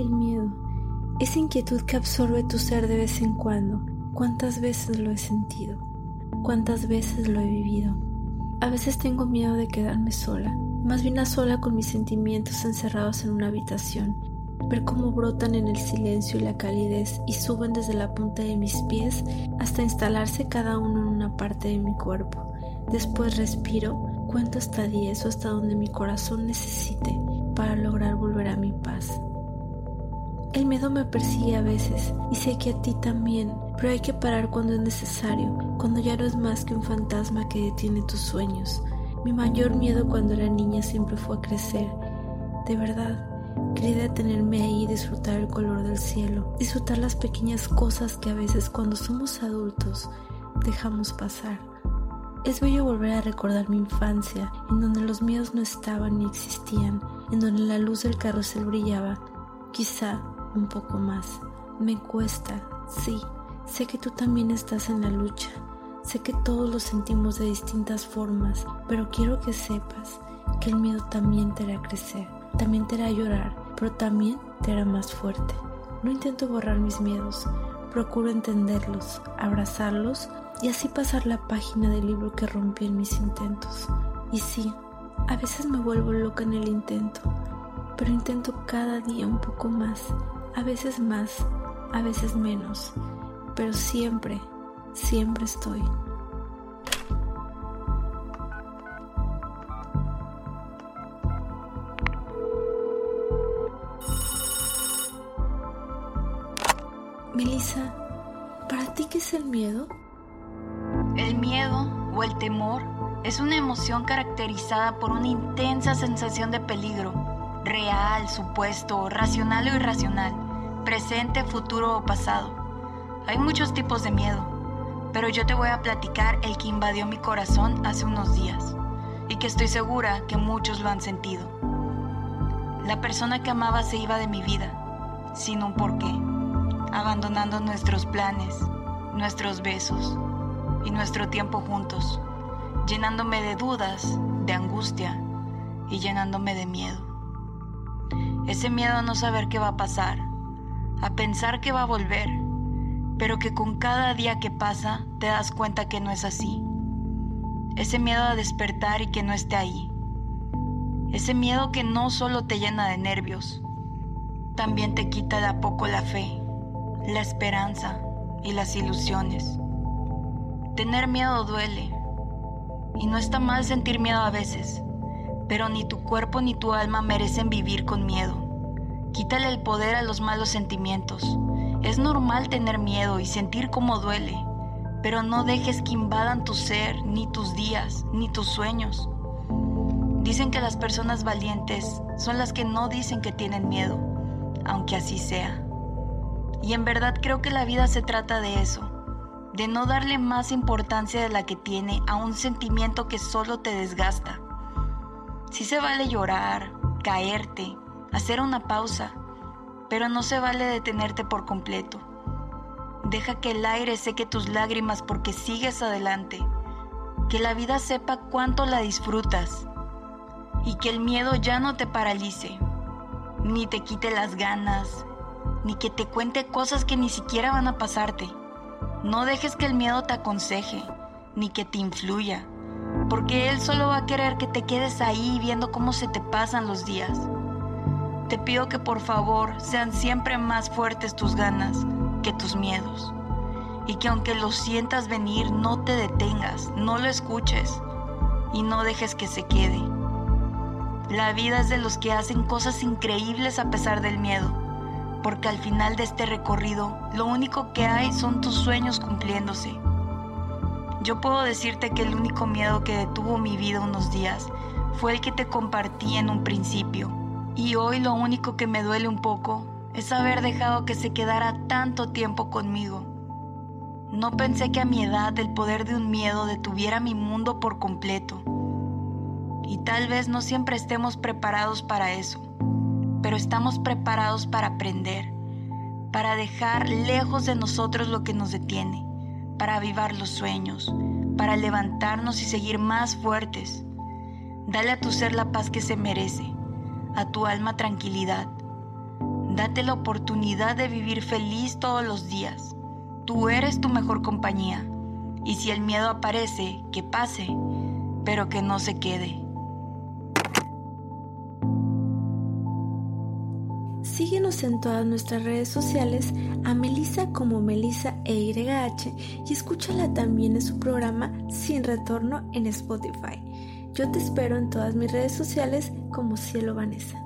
El miedo, esa inquietud que absorbe tu ser de vez en cuando, ¿cuántas veces lo he sentido? ¿Cuántas veces lo he vivido? A veces tengo miedo de quedarme sola, más bien a sola con mis sentimientos encerrados en una habitación, ver cómo brotan en el silencio y la calidez y suben desde la punta de mis pies hasta instalarse cada uno en una parte de mi cuerpo. Después respiro, cuento hasta 10 o hasta donde mi corazón necesite para lograr volver a mi paz. El miedo me persigue a veces y sé que a ti también, pero hay que parar cuando es necesario, cuando ya no es más que un fantasma que detiene tus sueños. Mi mayor miedo cuando era niña siempre fue a crecer. De verdad, quería detenerme ahí y disfrutar el color del cielo, disfrutar las pequeñas cosas que a veces cuando somos adultos dejamos pasar. Es bello volver a recordar mi infancia, en donde los miedos no estaban ni existían, en donde la luz del carrusel brillaba, quizá un poco más. Me cuesta, sí, sé que tú también estás en la lucha, sé que todos lo sentimos de distintas formas, pero quiero que sepas que el miedo también te hará crecer, también te hará llorar, pero también te hará más fuerte. No intento borrar mis miedos, procuro entenderlos, abrazarlos y así pasar la página del libro que rompí en mis intentos. Y sí, a veces me vuelvo loca en el intento, pero intento cada día un poco más a veces más, a veces menos, pero siempre, siempre estoy. Melissa, ¿para ti qué es el miedo? El miedo o el temor es una emoción caracterizada por una intensa sensación de peligro real, supuesto, racional o irracional, presente, futuro o pasado. Hay muchos tipos de miedo, pero yo te voy a platicar el que invadió mi corazón hace unos días y que estoy segura que muchos lo han sentido. La persona que amaba se iba de mi vida, sin un porqué, abandonando nuestros planes, nuestros besos y nuestro tiempo juntos, llenándome de dudas, de angustia y llenándome de miedo. Ese miedo a no saber qué va a pasar, a pensar que va a volver, pero que con cada día que pasa te das cuenta que no es así. Ese miedo a despertar y que no esté ahí. Ese miedo que no solo te llena de nervios, también te quita de a poco la fe, la esperanza y las ilusiones. Tener miedo duele. Y no está mal sentir miedo a veces, pero ni tu cuerpo ni tu alma merecen vivir con miedo. Quítale el poder a los malos sentimientos. Es normal tener miedo y sentir cómo duele, pero no dejes que invadan tu ser, ni tus días, ni tus sueños. Dicen que las personas valientes son las que no dicen que tienen miedo, aunque así sea. Y en verdad creo que la vida se trata de eso, de no darle más importancia de la que tiene a un sentimiento que solo te desgasta Sí se vale llorar, caerte, hacer una pausa, pero no se vale detenerte por completo. Deja que el aire seque tus lágrimas porque sigues adelante. Que la vida sepa cuánto la disfrutas. Y que el miedo ya no te paralice, ni te quite las ganas, ni que te cuente cosas que ni siquiera van a pasarte. No dejes que el miedo te aconseje, ni que te influya porque Él solo va a querer que te quedes ahí viendo cómo se te pasan los días. Te pido que por favor sean siempre más fuertes tus ganas que tus miedos. Y que aunque lo sientas venir, no te detengas, no lo escuches y no dejes que se quede. La vida es de los que hacen cosas increíbles a pesar del miedo, porque al final de este recorrido lo único que hay son tus sueños cumpliéndose. Yo puedo decirte que el único miedo que detuvo mi vida unos días fue el que te compartí en un principio. Y hoy lo único que me duele un poco es haber dejado que se quedara tanto tiempo conmigo. No pensé que a mi edad el poder de un miedo detuviera mi mundo por completo. Y tal vez no siempre estemos preparados para eso, pero estamos preparados para aprender, para dejar lejos de nosotros lo que nos detiene para avivar los sueños, para levantarnos y seguir más fuertes. Dale a tu ser la paz que se merece, a tu alma tranquilidad. Date la oportunidad de vivir feliz todos los días. Tú eres tu mejor compañía. Y si el miedo aparece, que pase, pero que no se quede. Síguenos en todas nuestras redes sociales a Melissa como Melissa EYH y escúchala también en su programa Sin Retorno en Spotify. Yo te espero en todas mis redes sociales como Cielo Vanessa.